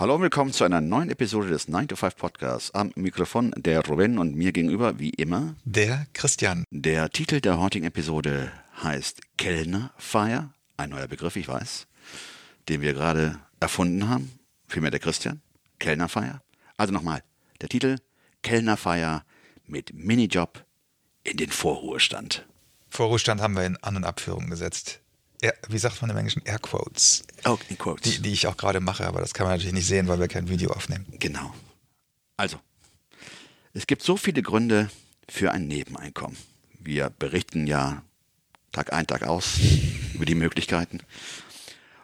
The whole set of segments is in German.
Hallo und willkommen zu einer neuen Episode des 9 to 5 Podcasts. Am Mikrofon der Ruben und mir gegenüber, wie immer, der Christian. Der Titel der heutigen Episode heißt Kellnerfeier. Ein neuer Begriff, ich weiß, den wir gerade erfunden haben. Vielmehr der Christian. Kellnerfeier. Also nochmal, der Titel Kellnerfeier mit Minijob in den Vorruhestand. Vorruhestand haben wir in An- und Abführungen gesetzt. Air, wie sagt man im Englischen? Airquotes. Oh, in Quotes. Die, die ich auch gerade mache, aber das kann man natürlich nicht sehen, weil wir kein Video aufnehmen. Genau. Also, es gibt so viele Gründe für ein Nebeneinkommen. Wir berichten ja Tag ein, Tag aus über die Möglichkeiten.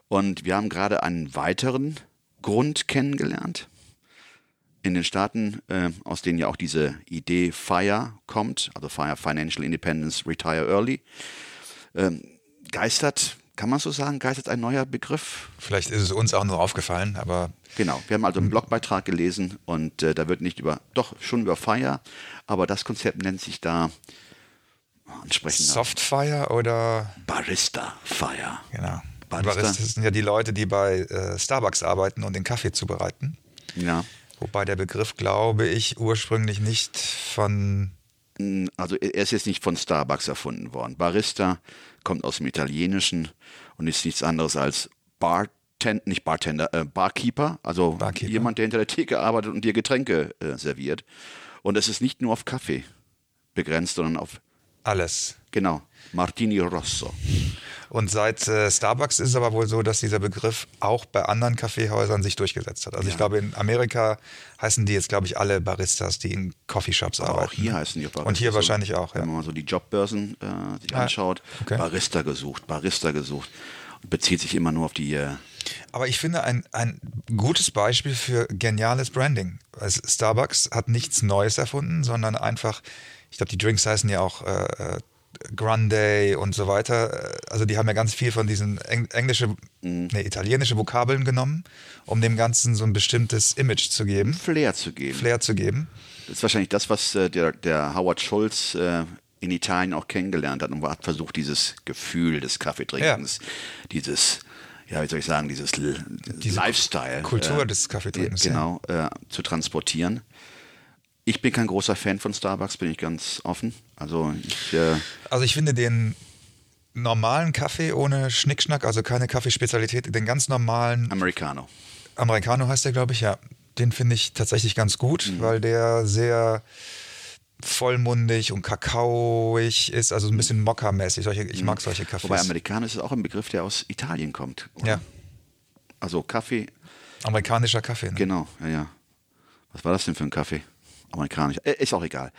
Und wir haben gerade einen weiteren Grund kennengelernt. In den Staaten, äh, aus denen ja auch diese Idee FIRE kommt, also FIRE Financial Independence Retire Early, ähm, geistert, kann man so sagen, geistert ein neuer Begriff? Vielleicht ist es uns auch nur aufgefallen, aber. Genau, wir haben also einen Blogbeitrag gelesen und äh, da wird nicht über, doch schon über Fire, aber das Konzept nennt sich da entsprechend. Softfire oder? Barista Fire. Genau. Barista. Baristas sind ja die Leute, die bei äh, Starbucks arbeiten und den Kaffee zubereiten. Ja. Wobei der Begriff, glaube ich, ursprünglich nicht von also er ist jetzt nicht von Starbucks erfunden worden. Barista kommt aus dem Italienischen und ist nichts anderes als Bartender, nicht Bartender, äh, Barkeeper, also Barkeeper. jemand, der hinter der Theke arbeitet und dir Getränke äh, serviert. Und es ist nicht nur auf Kaffee begrenzt, sondern auf alles. Genau, Martini Rosso. Und seit äh, Starbucks ist es aber wohl so, dass dieser Begriff auch bei anderen Kaffeehäusern sich durchgesetzt hat. Also ja. ich glaube, in Amerika heißen die jetzt, glaube ich, alle Baristas, die in Coffeeshops aber arbeiten. Auch hier heißen die Baristas. Und hier wahrscheinlich auch, ja. Wenn man mal so die Jobbörsen äh, sich ah, anschaut, okay. Barista gesucht, Barista gesucht. Und bezieht sich immer nur auf die äh, aber ich finde ein, ein gutes Beispiel für geniales Branding. Also Starbucks hat nichts Neues erfunden, sondern einfach, ich glaube, die Drinks heißen ja auch äh, äh Grande und so weiter. Also die haben ja ganz viel von diesen englische, mhm. nee, italienische Vokabeln genommen, um dem Ganzen so ein bestimmtes Image zu geben. Flair zu geben. Flair zu geben. Das ist wahrscheinlich das, was äh, der, der Howard Schulz äh, in Italien auch kennengelernt hat und hat versucht, dieses Gefühl des Kaffeetrinkens, ja. dieses ja, wie soll ich sagen, dieses Diese Lifestyle. Kultur äh, des Kaffeetrinkens. Genau, ja. äh, zu transportieren. Ich bin kein großer Fan von Starbucks, bin ich ganz offen. Also ich, äh also ich finde den normalen Kaffee ohne Schnickschnack, also keine Kaffeespezialität, den ganz normalen Americano. Americano heißt der, glaube ich, ja. Den finde ich tatsächlich ganz gut, mhm. weil der sehr vollmundig und kakaoig ist, also ein bisschen Mokka-mäßig. ich mhm. mag solche Kaffees. Wobei Americano ist auch ein Begriff, der aus Italien kommt. Oder? Ja. Also Kaffee. Amerikanischer Kaffee. Ne? Genau, ja, ja. Was war das denn für ein Kaffee? Amerikanisch, äh, ist auch egal.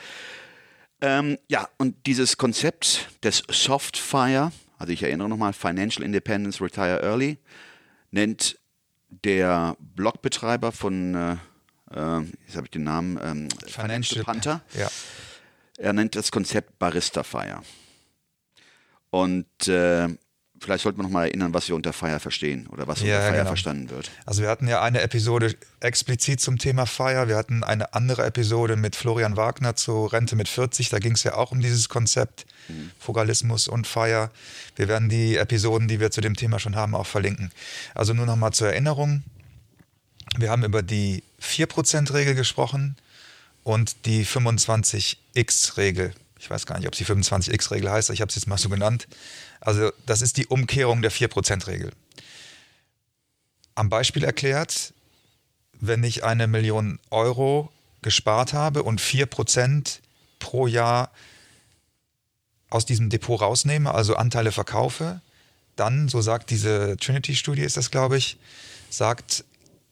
Ähm, ja, und dieses Konzept des Soft Fire, also ich erinnere nochmal, Financial Independence Retire Early, nennt der Blogbetreiber von, äh, äh, jetzt habe ich den Namen, ähm, Financial Panther. Ja. Er nennt das Konzept Barista Fire. Und äh, vielleicht sollten wir noch mal erinnern, was wir unter Fire verstehen oder was ja, unter Fire genau. verstanden wird. Also wir hatten ja eine Episode explizit zum Thema Fire. Wir hatten eine andere Episode mit Florian Wagner zu Rente mit 40. Da ging es ja auch um dieses Konzept mhm. Fugalismus und Fire. Wir werden die Episoden, die wir zu dem Thema schon haben, auch verlinken. Also nur noch mal zur Erinnerung. Wir haben über die 4%-Regel gesprochen und die 25x-Regel. Ich weiß gar nicht, ob sie 25x-Regel heißt, ich habe es jetzt mal so genannt. Also das ist die Umkehrung der 4%-Regel. Am Beispiel erklärt, wenn ich eine Million Euro gespart habe und 4% pro Jahr aus diesem Depot rausnehme, also Anteile verkaufe, dann, so sagt diese Trinity-Studie, ist das, glaube ich, sagt,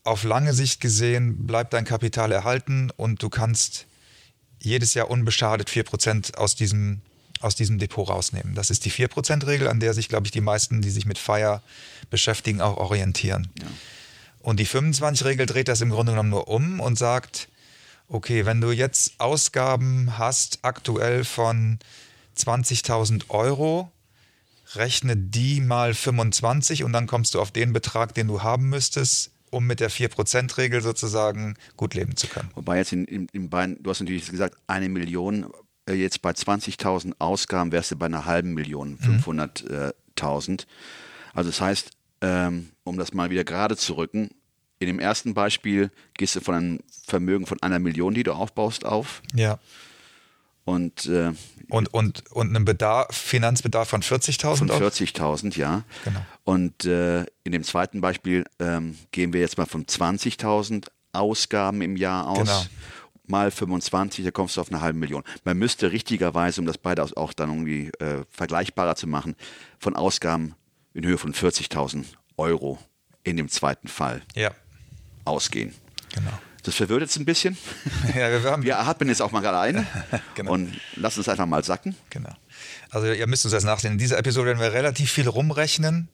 auf lange Sicht gesehen bleibt dein Kapital erhalten und du kannst jedes Jahr unbeschadet 4% aus diesem aus diesem Depot rausnehmen. Das ist die 4%-Regel, an der sich, glaube ich, die meisten, die sich mit Fire beschäftigen, auch orientieren. Ja. Und die 25-Regel dreht das im Grunde genommen nur um und sagt, okay, wenn du jetzt Ausgaben hast, aktuell von 20.000 Euro, rechne die mal 25 und dann kommst du auf den Betrag, den du haben müsstest, um mit der 4%-Regel sozusagen gut leben zu können. Wobei jetzt in, in, in beiden, du hast natürlich gesagt, eine Million, äh, jetzt bei 20.000 Ausgaben wärst du bei einer halben Million, 500.000. Also das heißt, ähm, um das mal wieder gerade zu rücken, in dem ersten Beispiel gehst du von einem Vermögen von einer Million, die du aufbaust, auf. Ja. Und, äh, Und, und, und einen Bedarf, Finanzbedarf von 40.000 von auf? 40.000, ja. Genau. Und äh, in dem zweiten Beispiel ähm, gehen wir jetzt mal von 20.000 Ausgaben im Jahr aus. Genau. Mal 25, da kommst du auf eine halbe Million. Man müsste richtigerweise, um das beide auch dann irgendwie äh, vergleichbarer zu machen, von Ausgaben in Höhe von 40.000 Euro in dem zweiten Fall Ja, ausgehen. genau. Das verwirrt jetzt ein bisschen. Ja, wir haben, Wir atmen jetzt auch mal gerade ein Genau. und lassen es einfach mal sacken. Genau. Also ihr müsst uns das nachsehen. In dieser Episode werden wir relativ viel rumrechnen,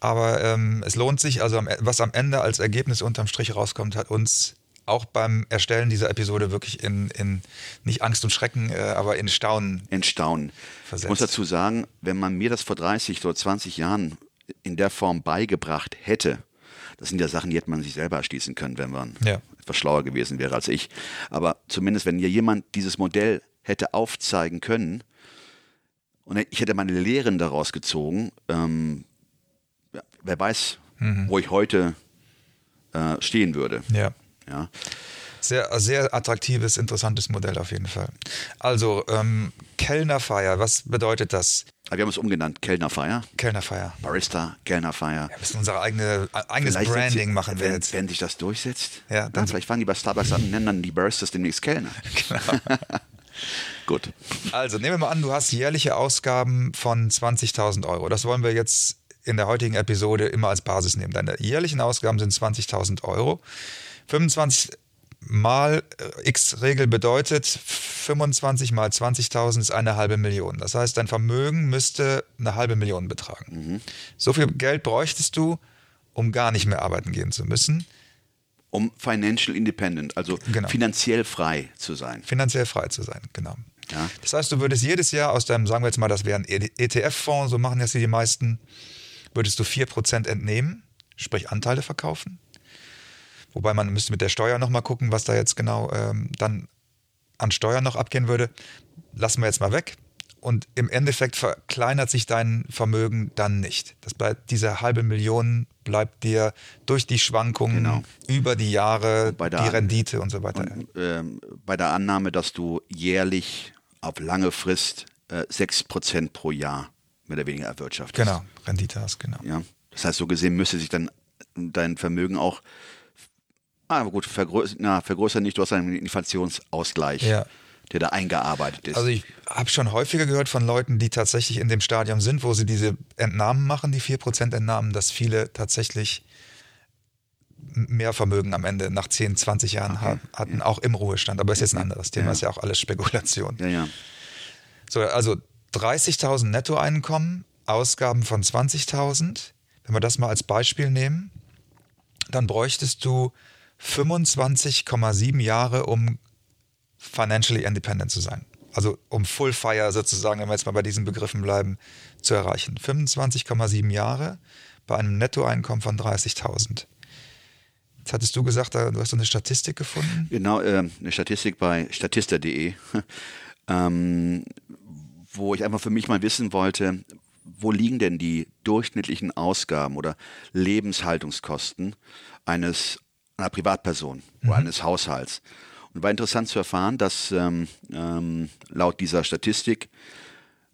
aber ähm, es lohnt sich. Also am, was am Ende als Ergebnis unterm Strich rauskommt, hat uns auch beim Erstellen dieser Episode wirklich in, in nicht Angst und Schrecken, äh, aber in Staunen. in Staunen. Versetzt. Ich muss dazu sagen, wenn man mir das vor 30 oder 20 Jahren in der Form beigebracht hätte, das sind ja Sachen, die hätte man sich selber erschließen können, wenn man Ja. Etwas schlauer gewesen wäre als ich. Aber zumindest, wenn mir jemand dieses Modell hätte aufzeigen können und ich hätte meine Lehren daraus gezogen, ähm, wer weiß, wo ich heute äh, stehen würde. Ja. Ja. Sehr, sehr attraktives, interessantes Modell auf jeden Fall. Also, ähm, Kellnerfeier, was bedeutet das? Aber wir haben es umgenannt, Kellnerfeier, Kellnerfeier. Barista, Kellnerfeier. Wir müssen unser eigene, äh, eigenes Vielleicht Branding setzt- machen wir wenn, jetzt. Wenn sich das durchsetzt, Ja, dann dann- vielleicht fangen die bei Starbucks an und nennen dann die Baristas demnächst Kellner. Genau. Gut. Also nehmen wir mal an, du hast jährliche Ausgaben von 20.000 Euro. Das wollen wir jetzt in der heutigen Episode immer als Basis nehmen. Deine jährlichen Ausgaben sind 20.000 Euro. 25 mal äh, X-Regel bedeutet, 25 mal 20.000 ist eine halbe Million. Das heißt, dein Vermögen müsste eine halbe Million betragen. So viel Geld bräuchtest du, um gar nicht mehr arbeiten gehen zu müssen, Um financial independent, also Genau. finanziell frei zu sein. finanziell frei zu sein. Genau. Ja. Das heißt, du würdest jedes Jahr aus deinem, sagen wir jetzt mal, das wäre ein ETF-Fonds, so machen das die meisten, würdest du 4% entnehmen, sprich Anteile verkaufen. Wobei man müsste mit der Steuer nochmal gucken, was da jetzt genau ähm, dann an Steuern noch abgehen würde. Lassen wir jetzt mal weg. Und im Endeffekt verkleinert sich dein Vermögen dann nicht. Das bleibt, diese halbe Million bleibt dir durch die Schwankungen Genau. über die Jahre, bei der- die Rendite und so weiter. Ähm, bei der Annahme, dass du jährlich auf lange Frist äh, 6% pro Jahr mehr oder weniger erwirtschaftest. genau, Rendite hast, genau. Ja. Das heißt, so gesehen müsste sich dann dein Vermögen auch, ah, aber gut, vergrößern, na, vergrößern nicht, du hast einen Inflationsausgleich, Ja. der da eingearbeitet ist. Also ich habe schon häufiger gehört von Leuten, die tatsächlich in dem Stadium sind, wo sie diese Entnahmen machen, die 4% Entnahmen, dass viele tatsächlich mehr Vermögen am Ende nach 10, 20 Jahren ha- hatten, auch im Ruhestand. Aber ist jetzt ein anderes Thema, Ja. ist ja auch alles Spekulation. ja, ja. So, also 30.000 Nettoeinkommen, Ausgaben von 20.000. Wenn wir das mal als Beispiel nehmen, dann bräuchtest du 25,7 Jahre, um financially independent zu sein. Also um Full Fire sozusagen, wenn wir jetzt mal bei diesen Begriffen bleiben, zu erreichen. 25,7 Jahre bei einem Nettoeinkommen von 30.000. Jetzt hattest du gesagt, du hast eine Statistik gefunden. Genau, äh, eine Statistik bei statista.de, ähm, wo ich einfach für mich mal wissen wollte, wo liegen denn die durchschnittlichen Ausgaben oder Lebenshaltungskosten eines einer Privatperson oder eines Haushalts. Und war interessant zu erfahren, dass ähm, ähm, laut dieser Statistik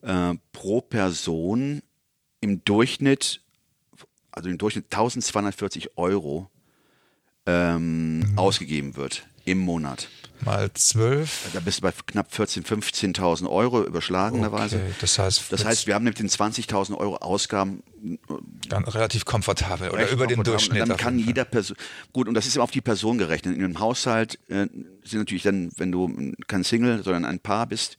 äh, pro Person im Durchschnitt, also im Durchschnitt 1240 Euro ähm, ausgegeben wird im Monat. Mal 12. Da bist du bei knapp 14.000, 15.000 Euro überschlagenerweise. Okay, das heißt, Das heißt, wir haben mit den 20.000 Euro Ausgaben Dann relativ komfortabel oder über den. Durchschnitt. Dann auf kann jeder Person, gut, und das ist immer auf die Person gerechnet. In einem Haushalt äh, sind natürlich dann, wenn du kein Single, sondern ein Paar bist,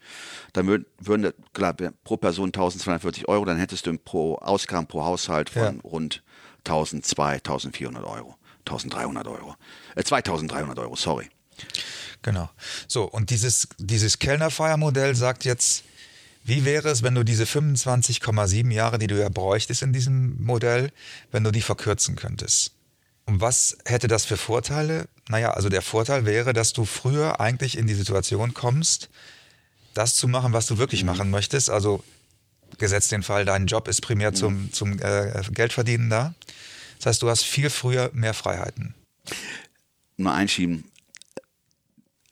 dann würden, würden klar, pro Person 1240 Euro, dann hättest du pro Ausgaben pro Haushalt von Ja. rund 1200, 1400 Euro, 1300 Euro, äh, 2300 Euro, sorry. Genau. So, und dieses, dieses Kellnerfeiermodell sagt jetzt, Wie wäre es, wenn du diese 25,7 Jahre, die du ja bräuchtest in diesem Modell, wenn du die verkürzen könntest? Und was hätte das für Vorteile? Naja, also der Vorteil wäre, dass du früher eigentlich in die Situation kommst, das zu machen, was du wirklich mhm. machen möchtest. Also gesetzt den Fall, dein Job ist primär mhm. zum, zum äh, Geldverdienen da. Das heißt, du hast viel früher mehr Freiheiten. Nur einschieben.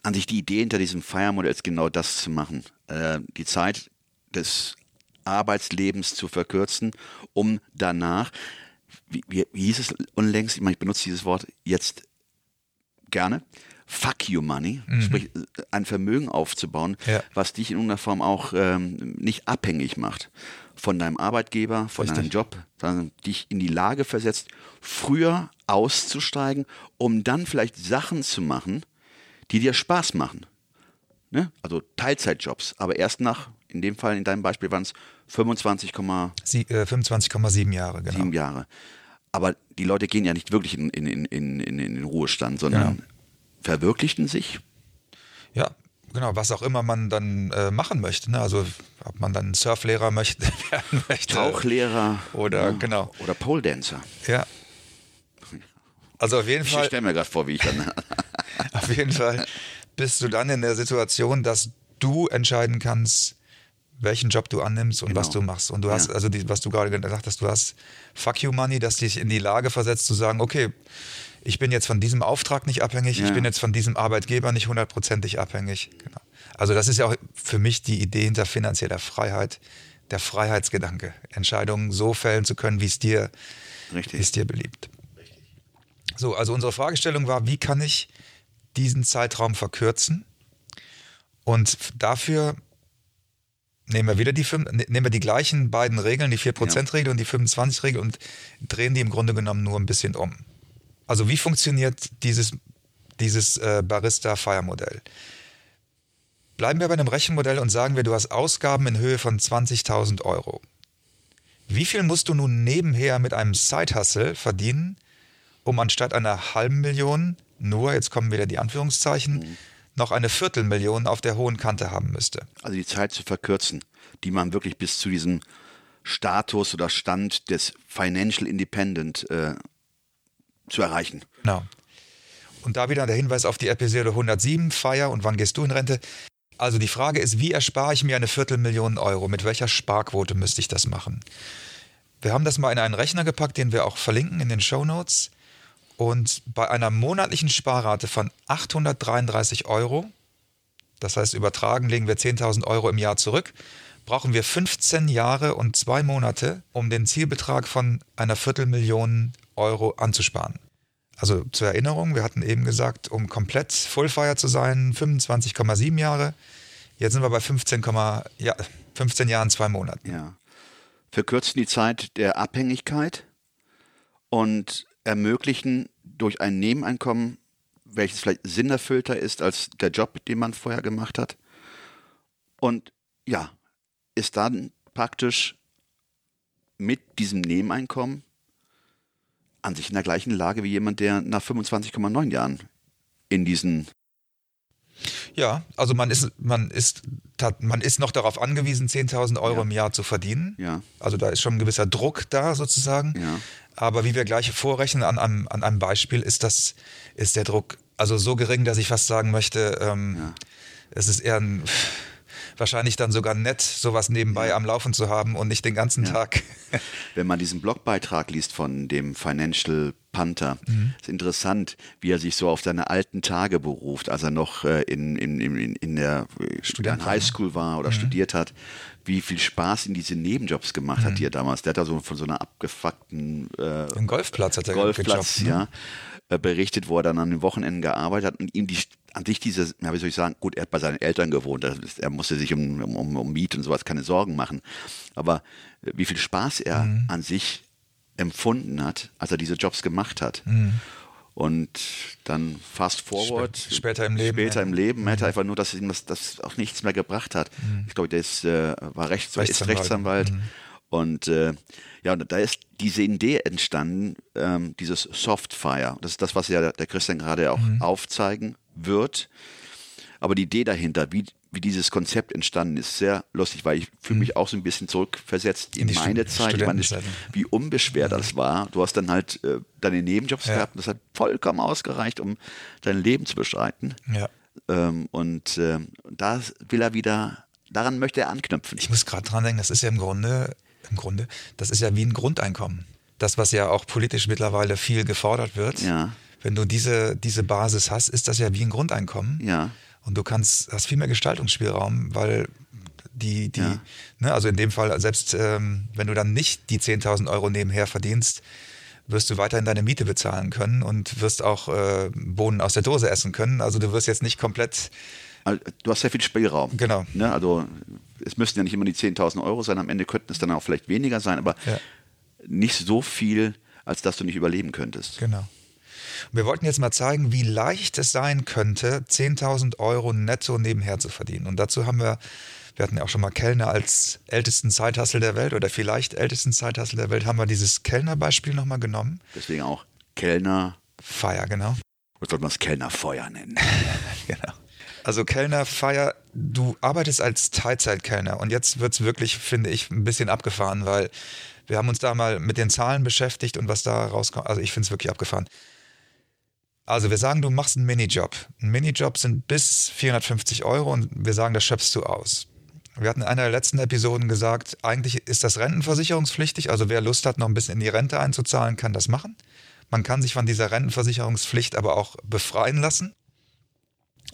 An sich die Idee hinter diesem Feiermodell ist genau das zu machen. Äh, die Zeit des Arbeitslebens zu verkürzen, um danach, wie, wie, wie hieß es unlängst, ich, meine, ich benutze dieses Wort jetzt gerne, Fuck you Money, mhm. sprich ein Vermögen aufzubauen, ja. was dich in irgendeiner Form auch ähm, nicht abhängig macht von deinem Arbeitgeber, von Richtig. deinem Job, sondern dich in die Lage versetzt, früher auszusteigen, um dann vielleicht Sachen zu machen, die dir Spaß machen. Ne? Also Teilzeitjobs, aber erst nach, in dem Fall, in deinem Beispiel waren es 25,7 äh, 25, Jahre. Genau. Sieben Jahre. Aber die Leute gehen ja nicht wirklich in, in, in, in, in den Ruhestand, sondern genau. verwirklichten sich. Ja, genau, was auch immer man dann äh, machen möchte. Ne? Also ob man dann Surflehrer möchte, werden möchte. Tauchlehrer. Oder ja, genau. Oder Pole Dancer. Ja. Also auf jeden Fall. Ich stelle mir gerade vor, wie ich dann. auf jeden Fall bist du dann in der Situation, dass du entscheiden kannst, welchen Job du annimmst und genau. was du machst. Und du hast, ja. also die, was du gerade gesagt hast, du hast Fuck you Money, das dich in die Lage versetzt zu sagen, okay, ich bin jetzt von diesem Auftrag nicht abhängig, ja. ich bin jetzt von diesem Arbeitgeber nicht hundertprozentig abhängig. Genau. Also das ist ja auch für mich die Idee hinter finanzieller Freiheit, der Freiheitsgedanke, Entscheidungen so fällen zu können, wie es dir, Richtig. Wie es dir beliebt. So, also unsere Fragestellung war, wie kann ich diesen Zeitraum verkürzen? Und dafür nehmen wir wieder die, ne, nehmen wir die gleichen beiden Regeln, die 4%-Regel ja. und die 25-Regel und drehen die im Grunde genommen nur ein bisschen um. Also wie funktioniert dieses, dieses äh, Barista-Fire-Modell? Bleiben wir bei einem Rechenmodell und sagen wir, du hast Ausgaben in Höhe von 20.000 Euro. Wie viel musst du nun nebenher mit einem Side-Hustle verdienen, um anstatt einer halben Million nur, jetzt kommen wieder die Anführungszeichen, mhm. Noch eine Viertelmillion auf der hohen Kante haben müsste. Also die Zeit zu verkürzen, die man wirklich bis zu diesem Status oder Stand des Financial Independent äh, zu erreichen. Genau. Und da wieder der Hinweis auf die Episode 107, Feier und wann gehst du in Rente? Also die Frage ist, wie erspare ich mir eine Viertelmillion Euro? Mit welcher Sparquote müsste ich das machen? Wir haben das mal in einen Rechner gepackt, den wir auch verlinken in den Show Notes. Und bei einer monatlichen Sparrate von 833 Euro, das heißt übertragen legen wir 10.000 Euro im Jahr zurück, brauchen wir 15 Jahre und zwei Monate, um den Zielbetrag von einer Viertelmillion Euro anzusparen. Also zur Erinnerung, wir hatten eben gesagt, um komplett Fullfire zu sein, 25,7 Jahre. Jetzt sind wir bei 15, ja, 15 Jahren, zwei Monaten. Ja. Verkürzen die Zeit der Abhängigkeit und ermöglichen durch ein Nebeneinkommen, welches vielleicht sinnerfüllter ist als der Job, den man vorher gemacht hat. Und ja, ist dann praktisch mit diesem Nebeneinkommen an sich in der gleichen Lage wie jemand, der nach 25,9 Jahren in diesen ja, also man ist, man ist, man ist noch darauf angewiesen, 10.000 Euro ja. im Jahr zu verdienen. Ja. Also da ist schon ein gewisser Druck da sozusagen. Ja. Aber wie wir gleich vorrechnen an einem, an einem Beispiel, ist das, ist der Druck also so gering, dass ich fast sagen möchte, ähm, ja. es ist eher ein wahrscheinlich dann sogar nett, sowas nebenbei ja. am Laufen zu haben und nicht den ganzen ja. Tag. Wenn man diesen Blogbeitrag liest von dem Financial Panther, mhm. ist interessant, wie er sich so auf seine alten Tage beruft, als er noch äh, in, in, in, in der Student Highschool war oder mhm. studiert hat, wie viel Spaß in diese Nebenjobs gemacht mhm. hat, die er damals. Der hat da so von so einer abgefuckten äh, Golfplatz hat er Golfplatz, gejobbt, ne? ja. Äh, berichtet, wo er dann an den Wochenenden gearbeitet hat und ihm die an sich diese, ja, wie soll ich sagen, gut, er hat bei seinen Eltern gewohnt, er musste sich um, um, um Miet und sowas keine Sorgen machen. Aber äh, wie viel Spaß er mhm. an sich empfunden hat, als er diese Jobs gemacht hat. Mhm. Und dann fast forward. Spä später im Leben. Später ja. im Leben. Er hätte mhm. einfach nur, dass ihm das, das auch nichts mehr gebracht hat. Mhm. Ich glaube, der ist, äh, war Rechts, Rechtsanwalt. Rechtsanwalt. Mhm. Und äh, ja, und da ist diese Idee entstanden, ähm, dieses Softfire. Das ist das, was ja der Christian gerade auch mhm. aufzeigen wird. Aber die Idee dahinter, wie, wie dieses Konzept entstanden ist, sehr lustig, weil ich fühle mich auch so ein bisschen zurückversetzt in, In meine Zeit. Ich meine, wie unbeschwert das war. Du hast dann halt äh, deine Nebenjobs Ja. gehabt und das hat vollkommen ausgereicht, um dein Leben zu bestreiten. Ja. Ähm, und ähm, da will er wieder, daran möchte er anknüpfen. Ich muss gerade dran denken, das ist ja im Grunde, im Grunde, das ist ja wie ein Grundeinkommen. Das, was ja auch politisch mittlerweile viel gefordert wird. Ja. Wenn du diese, diese Basis hast, ist das ja wie ein Grundeinkommen. Ja. Und du kannst, hast viel mehr Gestaltungsspielraum, weil die, die, Ja. ne, also in dem Fall, selbst ähm, wenn du dann nicht die 10.000 Euro nebenher verdienst, wirst du weiterhin deine Miete bezahlen können und wirst auch äh, Bohnen aus der Dose essen können. Also du wirst jetzt nicht komplett, Du hast sehr viel Spielraum. Genau. Ne? Also es müssten ja nicht immer die 10.000 Euro sein, am Ende könnten es dann auch vielleicht weniger sein, aber Ja. nicht so viel, als dass du nicht überleben könntest. genau. Wir wollten jetzt mal zeigen, wie leicht es sein könnte, 10.000 Euro netto nebenher zu verdienen. Und dazu haben wir, wir hatten ja auch schon mal Kellner als ältesten Zeithassel der Welt oder vielleicht ältesten Zeithassel der Welt, haben wir dieses Kellnerbeispiel nochmal genommen. Deswegen auch Kellner, Feier, genau. oder sollte man es Kellnerfeuer nennen? genau. Also Kellner, Feier, du arbeitest als Teilzeitkellner und jetzt wird es wirklich, finde ich, ein bisschen abgefahren, weil wir haben uns da mal mit den Zahlen beschäftigt und was da rauskommt. Also ich finde es wirklich abgefahren. Also wir sagen, du machst einen Minijob. Ein Minijob sind bis 450 Euro und wir sagen, das schöpfst du aus. Wir hatten in einer der letzten Episoden gesagt, eigentlich ist das rentenversicherungspflichtig. Also wer Lust hat, noch ein bisschen in die Rente einzuzahlen, kann das machen. Man kann sich von dieser Rentenversicherungspflicht aber auch befreien lassen.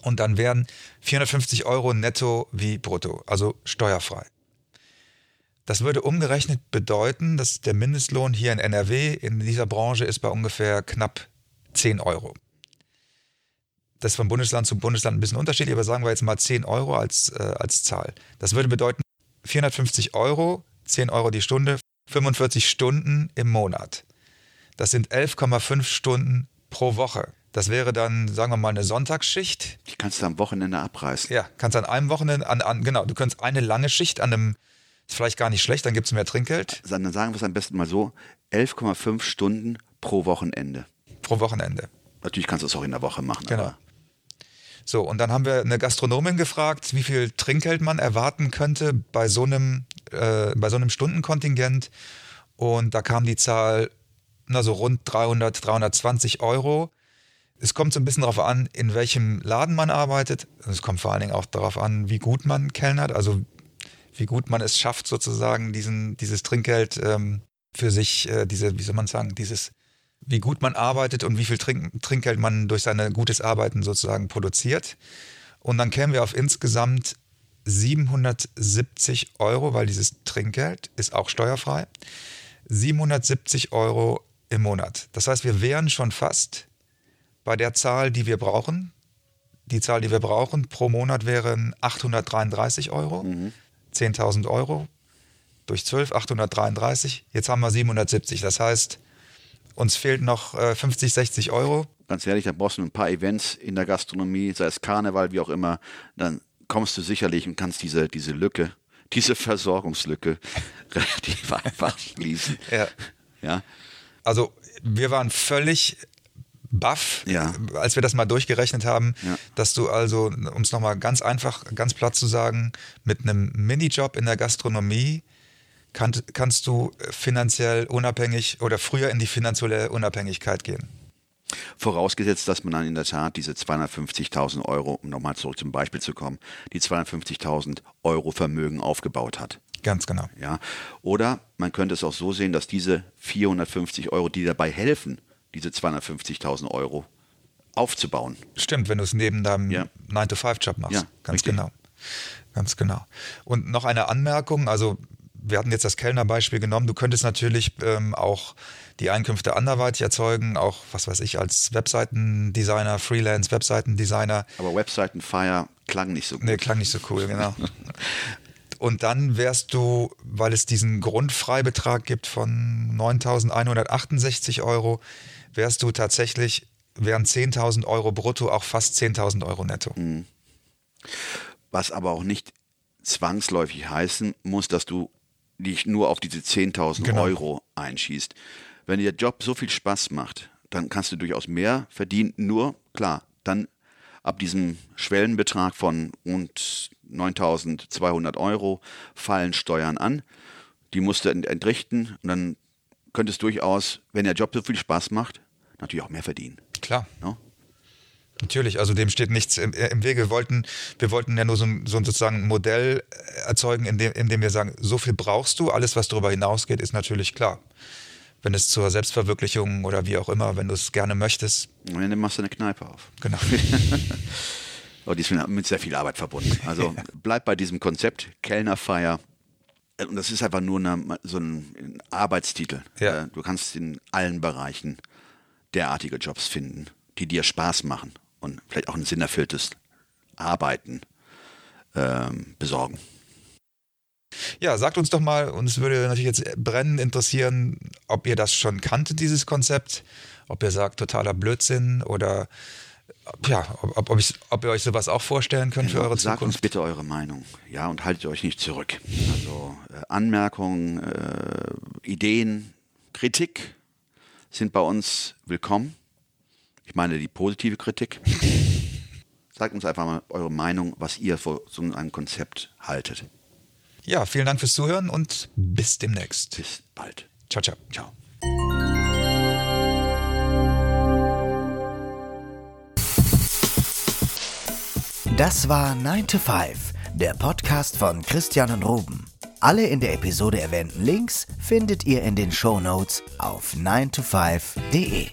Und dann wären 450 Euro netto wie brutto, also steuerfrei. Das würde umgerechnet bedeuten, dass der Mindestlohn hier in NRW in dieser Branche ist bei ungefähr knapp 10 Euro. Das ist von Bundesland zu Bundesland ein bisschen unterschiedlich, aber sagen wir jetzt mal 10 Euro als, äh, als Zahl. Das würde bedeuten 450 Euro, 10 Euro die Stunde, 45 Stunden im Monat. Das sind 11,5 Stunden pro Woche. Das wäre dann, sagen wir mal, eine Sonntagsschicht. Die kannst du am Wochenende abreißen. Ja, kannst an einem Wochenende, an, an, genau, du könntest eine lange Schicht an einem, ist vielleicht gar nicht schlecht, dann gibt es mehr Trinkgeld Dann sagen wir es am besten mal so: 11,5 Stunden pro Wochenende. Pro Wochenende. Natürlich kannst du es auch in der Woche machen. Genau. So, und dann haben wir eine Gastronomin gefragt, wie viel Trinkgeld man erwarten könnte bei so einem, äh, bei so einem Stundenkontingent. Und da kam die Zahl, na so rund 300, 320 Euro. Es kommt so ein bisschen darauf an, in welchem Laden man arbeitet. Es kommt vor allen Dingen auch darauf an, wie gut man kellnert, also wie gut man es schafft, sozusagen diesen, dieses Trinkgeld ähm, für sich, äh, diese, wie soll man sagen, dieses, wie gut man arbeitet und wie viel Trink, Trinkgeld man durch sein gutes Arbeiten sozusagen produziert. Und dann kämen wir auf insgesamt 770 Euro, weil dieses Trinkgeld ist auch steuerfrei. 770 Euro im Monat. Das heißt, wir wären schon fast bei der Zahl, die wir brauchen. Die Zahl, die wir brauchen pro Monat wären 833 Euro. 10.000 Euro durch 12, 833. Jetzt haben wir 770. Das heißt, uns fehlt noch äh, 50, 60 Euro. ganz ehrlich, da brauchst du ein paar Events in der Gastronomie, sei es Karneval, wie auch immer, dann kommst du sicherlich und kannst diese, diese Lücke, diese Versorgungslücke relativ einfach schließen. Ja. Ja, Also wir waren völlig baff, Ja. als wir das mal durchgerechnet haben, Ja. dass du also, um es nochmal ganz einfach, ganz platt zu sagen, mit einem Minijob in der Gastronomie kann, kannst du finanziell unabhängig oder früher in die finanzielle Unabhängigkeit gehen. Vorausgesetzt, dass man dann in der Tat diese 250.000 Euro, um nochmal zurück zum Beispiel zu kommen, die 250.000 Euro Vermögen aufgebaut hat. Ganz genau. Ja. Oder man könnte es auch so sehen, dass diese 450 Euro, die dabei helfen, diese 250.000 Euro aufzubauen. Stimmt, wenn du es neben deinem Ja. 9-to-5-Job machst. Ja, Ganz richtig. genau. Ganz genau. Und noch eine Anmerkung, also wir hatten jetzt das Kellnerbeispiel genommen, du könntest natürlich ähm, auch die Einkünfte anderweitig erzeugen, auch was weiß ich, als Webseitendesigner, Freelance-Webseitendesigner. Aber Webseitenfire klang nicht so gut. Nee, klang nicht so cool, genau. Und dann wärst du, weil es diesen Grundfreibetrag gibt von 9.168 Euro, wärst du tatsächlich, wären 10.000 Euro brutto auch fast 10.000 Euro netto. Was aber auch nicht zwangsläufig heißen muss, dass du dich nur auf diese 10.000 Genau. Euro einschießt. Wenn dir der Job so viel Spaß macht, dann kannst du durchaus mehr verdienen. Nur, klar, dann ab diesem Schwellenbetrag von rund 9200 Euro fallen Steuern an. Die musst du ent- entrichten und dann könntest durchaus, wenn der Job so viel Spaß macht, natürlich auch mehr verdienen. Klar. Ne? Natürlich, also dem steht nichts im, im Wege. Wir wollten, wir wollten ja nur so ein, so ein sozusagen ein Modell erzeugen, in dem, in dem wir sagen, so viel brauchst du, alles, was darüber hinausgeht, ist natürlich klar. Wenn es zur Selbstverwirklichung oder wie auch immer, wenn du es gerne möchtest, Und dann machst du eine Kneipe auf. genau. Aber die ist mit- sehr viel Arbeit verbunden. Also bleib bei diesem Konzept, Kellnerfeier. Und das ist einfach nur eine, so ein, Arbeitstitel. Ja. Äh, Du kannst in allen Bereichen derartige Jobs finden, die dir Spaß machen und vielleicht auch ein sinnerfülltes Arbeiten ähm, besorgen. Ja, sagt uns doch mal, uns würde natürlich jetzt brennend interessieren, ob ihr das schon kanntet, dieses Konzept, ob ihr sagt, totaler Blödsinn oder ja, ob, ob, ich, ob ihr euch sowas auch vorstellen könnt für eure Sagt uns Zukunft. bitte eure Meinung. Ja, und haltet euch nicht zurück. Also äh, Anmerkungen, äh, Ideen, Kritik sind bei uns willkommen. Ich meine die positive Kritik. Sagt uns einfach mal eure Meinung, was ihr von so einem Konzept haltet. Ja, vielen Dank fürs Zuhören und bis demnächst. Bis bald. Ciao, ciao. Ciao. Das war 9 to 5, der Podcast von Christian und Ruben. Alle in der Episode erwähnten Links findet ihr in den Shownotes auf 9to5.de.